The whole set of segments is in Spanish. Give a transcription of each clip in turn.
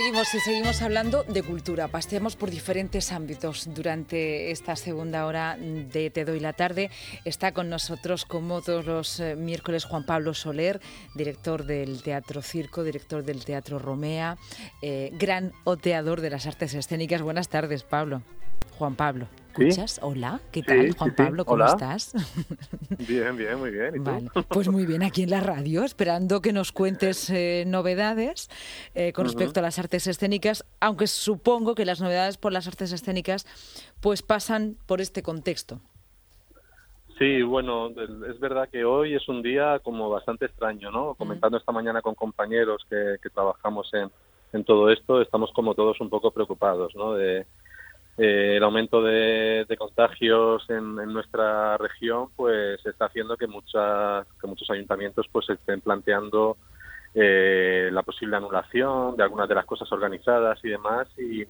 seguimos y seguimos hablando de cultura. Paseamos por diferentes ámbitos durante esta segunda hora de Te doy la tarde. Está con nosotros, como todos los eh, miércoles, Juan Pablo Soler, director del Teatro Circo, director del Teatro Romea, eh, gran oteador de las artes escénicas. Buenas tardes, Pablo. Juan Pablo. ¿Escuchas? Hola, ¿qué tal, Juan Pablo? ¿Cómo estás? Bien, bien, muy bien. ¿Y pues muy bien, aquí en la radio, esperando que nos cuentes eh, novedades eh, con respecto a las artes escénicas, aunque supongo que las novedades por las artes escénicas pues pasan por este contexto. Sí, bueno, es verdad que hoy es un día como bastante extraño, ¿no? Comentando esta mañana con compañeros que, trabajamos en, en todo esto, estamos como todos un poco preocupados, ¿no? De, eh, el aumento de, contagios en, nuestra región pues está haciendo que muchas que muchos ayuntamientos pues estén planteando eh, la posible anulación de algunas de las cosas organizadas y demás. Y,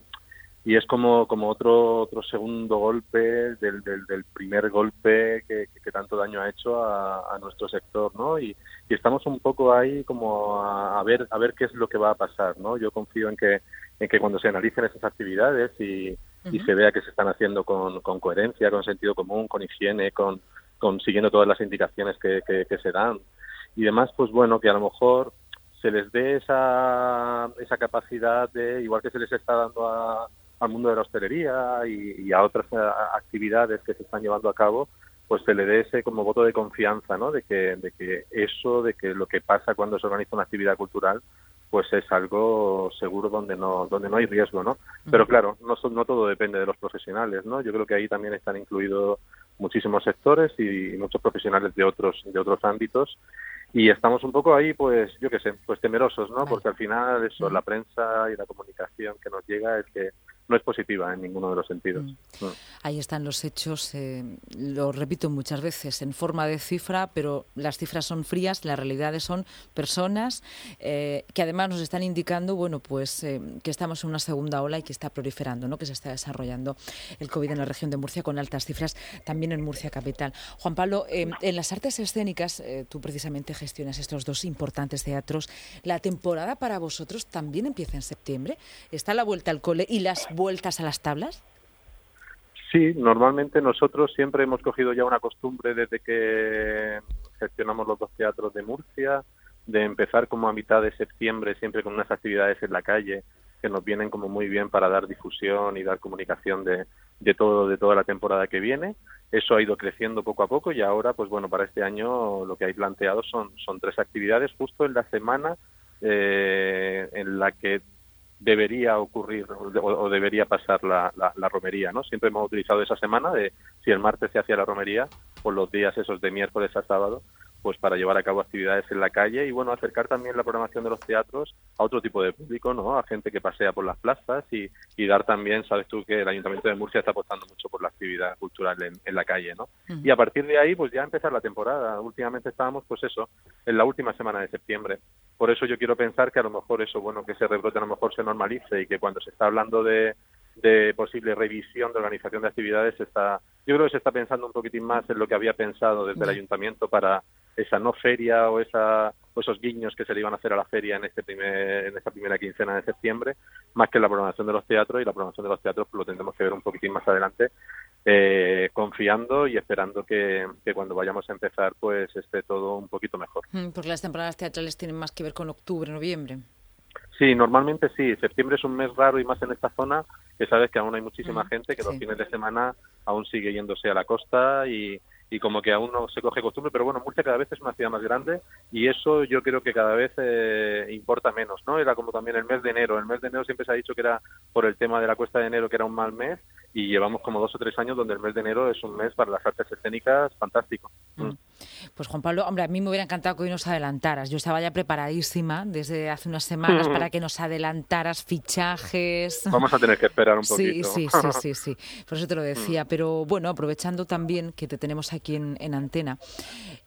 y es como como otro otro segundo golpe del, del, primer golpe que, tanto daño ha hecho a, nuestro sector no y, estamos un poco ahí como a, a, ver a ver qué es lo que va a pasar no yo confío en que en que cuando se analicen esas actividades y y se vea que se están haciendo con, con, coherencia, con sentido común, con higiene, con, con siguiendo todas las indicaciones que, que, se dan. Y demás, pues bueno, que a lo mejor se les dé esa, esa capacidad de, igual que se les está dando al mundo de la hostelería y, a otras actividades que se están llevando a cabo, pues se le dé ese como voto de confianza, ¿no? De que, de que eso, de que lo que pasa cuando se organiza una actividad cultural, pues es algo seguro donde no donde no hay riesgo no pero claro no no todo depende de los profesionales no yo creo que ahí también están incluidos muchísimos sectores y muchos profesionales de otros de otros ámbitos. Y estamos un poco ahí pues yo qué sé pues temerosos no porque al final eso la prensa y la comunicación que nos llega es que no es positiva en ninguno de los sentidos. Mm. Mm. Ahí están los hechos, eh, lo repito muchas veces, en forma de cifra, pero las cifras son frías, las realidades son personas eh, que además nos están indicando, bueno, pues eh, que estamos en una segunda ola y que está proliferando, ¿no? que se está desarrollando el COVID en la región de Murcia con altas cifras, también en Murcia capital. Juan Pablo, en las artes escénicas, tú precisamente gestionas estos dos importantes teatros. La temporada para vosotros también empieza en septiembre. Está la vuelta al cole y las vueltas a las tablas? Sí, normalmente nosotros siempre hemos cogido ya una costumbre desde que gestionamos los dos teatros de Murcia, de empezar como a mitad de septiembre siempre con unas actividades en la calle que nos vienen como muy bien para dar difusión y dar comunicación de, de todo de toda la temporada que viene. Eso ha ido creciendo poco a poco y ahora, pues bueno, para este año lo que hay planteado son, son tres actividades justo en la semana eh, en la que debería ocurrir o, debería pasar la, la, romería, ¿no? Siempre hemos utilizado esa semana de si el martes se hacía la romería, por los días esos de miércoles a sábado, pues para llevar a cabo actividades en la calle y bueno acercar también la programación de los teatros a otro tipo de público no a gente que pasea por las plazas y, y dar también sabes tú que el ayuntamiento de Murcia está apostando mucho por la actividad cultural en, la calle no y a partir de ahí pues ya empezar la temporada. Últimamente estábamos pues eso en la última semana de septiembre. Por eso yo quiero pensar que a lo mejor eso bueno que ese rebrote a lo mejor se normalice y que cuando se está hablando de de posible revisión de organización de actividades está yo creo que se está pensando un poquitín más en lo que había pensado desde el ayuntamiento para esa no feria o esa esos guiños que se le iban a hacer a la feria en este primer en esta primera quincena de septiembre más que la programación de los teatros y la programación de los teatros pues, lo tendremos que ver un poquitín más adelante eh, confiando y esperando que, que, cuando vayamos a empezar pues esté todo un poquito mejor. Mm, porque las temporadas teatrales tienen más que ver con octubre noviembre. Sí, normalmente sí. Septiembre es un mes raro y más en esta zona, que sabes que aún hay muchísima mm, gente que los fines de semana aún sigue yéndose a la costa y, y como que aún no se coge costumbre, pero bueno, Murcia cada vez es una ciudad más grande y eso yo creo que cada vez eh, importa menos, ¿no? Era como también el mes de enero, el mes de enero siempre se ha dicho que era por el tema de la cuesta de enero que era un mal mes y llevamos como dos o tres años donde el mes de enero es un mes para las artes escénicas fantástico. Mm. Mm. Pues Juan Pablo, hombre, a mí me hubiera encantado que hoy nos adelantaras. Yo estaba ya preparadísima desde hace unas semanas para que nos adelantaras fichajes. Vamos a tener que esperar un poquito. Sí, sí, sí, sí, sí. Por eso te lo decía. Mm. Pero bueno, aprovechando también que te tenemos aquí en, antena,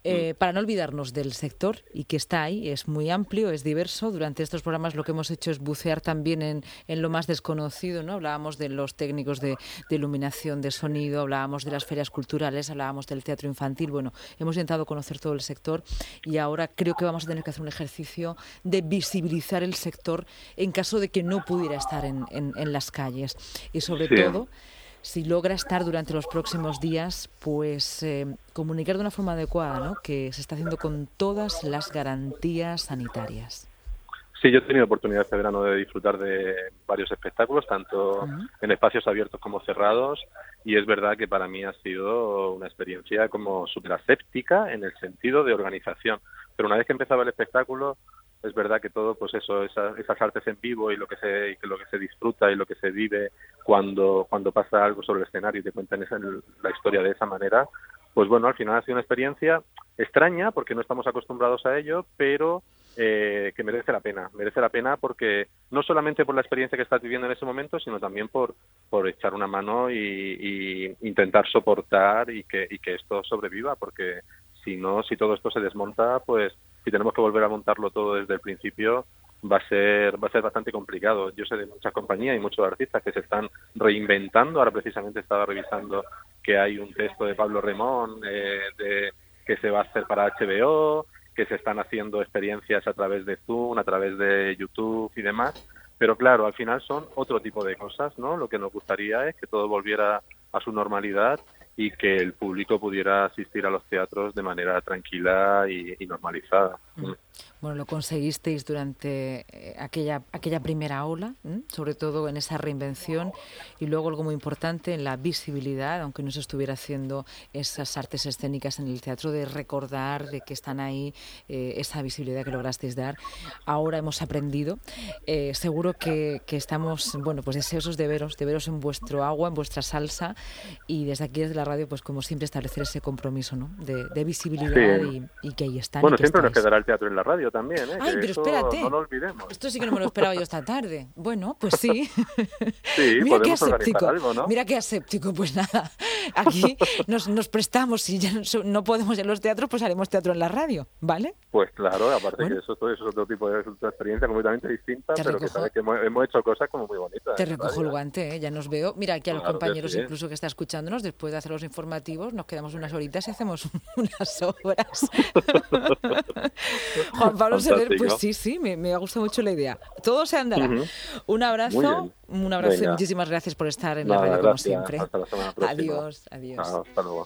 Eh, para no olvidarnos del sector y que está ahí, es muy amplio, es diverso. Durante estos programas lo que hemos hecho es bucear también en, en lo más desconocido, ¿no? Hablábamos de los técnicos de, de, iluminación, de sonido, hablábamos de las ferias culturales, hablábamos del teatro infantil. Bueno, hemos intentado conocer todo el sector y ahora creo que vamos a tener que hacer un ejercicio de visibilizar el sector en caso de que no pudiera estar en, en, en las calles. Y sobre sí. todo si logra estar durante los próximos días, pues eh, comunicar de una forma adecuada, ¿no? que se está haciendo con todas las garantías sanitarias. Sí, yo he tenido oportunidad este verano de disfrutar de varios espectáculos, tanto uh -huh. en espacios abiertos como cerrados, y es verdad que para mí ha sido una experiencia como súper aséptica en el sentido de organización. Pero una vez que empezaba el espectáculo, es verdad que todo pues eso esas, esas artes en vivo y lo que se y que lo que se disfruta y lo que se vive cuando cuando pasa algo sobre el escenario y te cuentan esa, la historia de esa manera pues bueno al final ha sido una experiencia extraña porque no estamos acostumbrados a ello pero eh, que merece la pena merece la pena porque no solamente por la experiencia que estás viviendo en ese momento sino también por por echar una mano y, intentar soportar y que que esto sobreviva porque si no si todo esto se desmonta pues si tenemos que volver a montarlo todo desde el principio va a ser va a ser bastante complicado. Yo sé de muchas compañías y muchos artistas que se están reinventando. Ahora precisamente estaba revisando que hay un texto de Pablo Remón eh, de, que se va a hacer para HBO, que se están haciendo experiencias a través de Zoom, a través de YouTube y demás. Pero claro, al final son otro tipo de cosas, ¿no? Lo que nos gustaría es que todo volviera a su normalidad y que el público pudiera asistir a los teatros de manera tranquila y, normalizada. Mm. Bueno, lo conseguisteis durante eh, aquella, aquella primera ola, ¿eh? sobre todo en esa reinvención y luego algo muy importante en la visibilidad, aunque no se estuviera haciendo esas artes escénicas en el teatro, de recordar de que están ahí, eh, esa visibilidad que lograsteis dar. Ahora hemos aprendido. Eh, seguro que, que, estamos, bueno, pues deseosos de veros, de veros en vuestro agua, en vuestra salsa y desde aquí, desde la radio, pues como siempre establecer ese compromiso, ¿no? De, de visibilidad sí. y, y, que ahí están. Bueno, siempre estáis. nos quedará el teatro en la radio también, ¿eh? Ay, que pero espérate. No lo olvidemos. Esto sí que no me lo esperaba yo esta tarde. Bueno, pues sí. sí, Mira qué aséptico. Algo, ¿no? Mira qué aséptico. Pues nada, aquí nos, nos prestamos. Si ya no podemos en los teatros, pues haremos teatro en la radio, ¿vale? Pues claro, aparte bueno. que eso, todo eso es otro tipo de experiencia completamente distinta, pero recojo. que sabes que hemos, hemos, hecho cosas como muy bonitas. Te recojo el guante, ¿eh? ya nos veo. Mira, aquí a los claro compañeros sí. incluso que está escuchándonos, después de hacer los informativos, nos quedamos unas horitas y hacemos unas horas. Juan Pablo Soler, pues sí, sí, me, me, ha gustado mucho la idea. Todo se andará. Uh -huh. Un abrazo, un abrazo Venga. y muchísimas gracias por estar en Nada, la radio gracias. como siempre. Hasta la semana próxima. Adiós, adiós. Hasta luego.